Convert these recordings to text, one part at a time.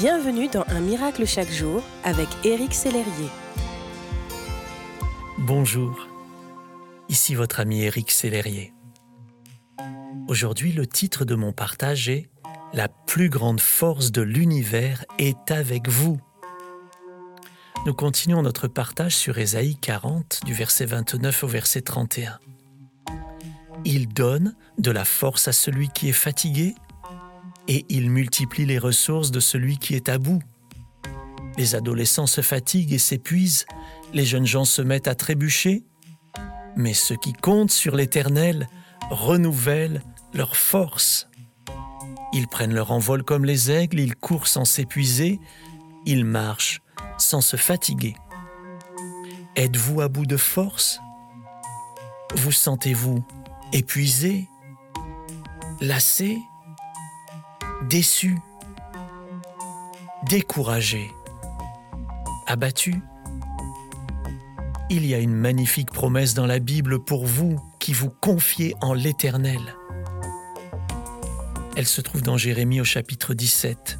Bienvenue dans Un miracle chaque jour avec Éric Sellerier. Bonjour, ici votre ami Éric Sellerier. Aujourd'hui, le titre de mon partage est La plus grande force de l'univers est avec vous. Nous continuons notre partage sur Ésaïe 40 du verset 29 au verset 31. Il donne de la force à celui qui est fatigué et il multiplie les ressources de celui qui est à bout. Les adolescents se fatiguent et s'épuisent, les jeunes gens se mettent à trébucher, mais ceux qui comptent sur l'Éternel renouvellent leur force. Ils prennent leur envol comme les aigles, ils courent sans s'épuiser, ils marchent sans se fatiguer. Êtes-vous à bout de force? Vous sentez-vous épuisé Lassé? Déçu Découragé Abattu Il y a une magnifique promesse dans la Bible pour vous qui vous confiez en l'Éternel. Elle se trouve dans Jérémie au chapitre 17.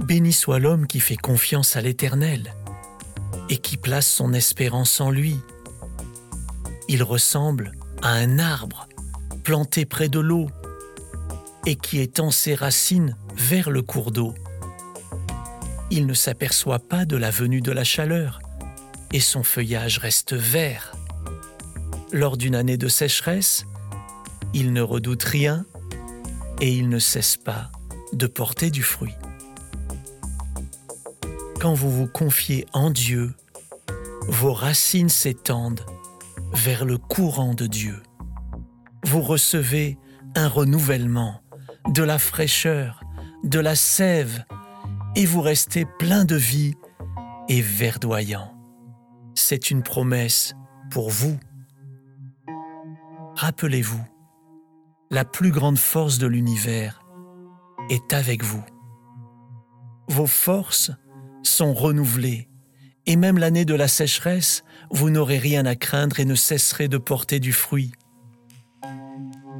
Béni soit l'homme qui fait confiance à l'Éternel et qui place son espérance en lui. Il ressemble à un arbre planté près de l'eau et qui étend ses racines vers le cours d'eau. Il ne s'aperçoit pas de la venue de la chaleur et son feuillage reste vert. Lors d'une année de sécheresse, il ne redoute rien et il ne cesse pas de porter du fruit. Quand vous vous confiez en Dieu, vos racines s'étendent vers le courant de Dieu. Vous recevez un renouvellement, de la fraîcheur, de la sève, et vous restez plein de vie et verdoyant. C'est une promesse pour vous. Rappelez-vous, la plus grande force de l'univers est avec vous. Vos forces sont renouvelées, et même l'année de la sécheresse, vous n'aurez rien à craindre et ne cesserez de porter du fruit.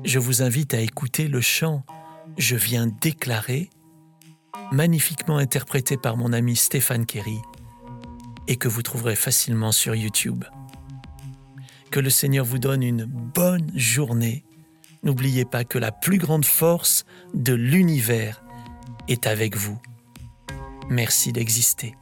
Je vous invite à écouter le chant Je viens déclarer, magnifiquement interprété par mon ami Stéphane Kerry, et que vous trouverez facilement sur YouTube. Que le Seigneur vous donne une bonne journée. N'oubliez pas que la plus grande force de l'univers est avec vous. Merci d'exister.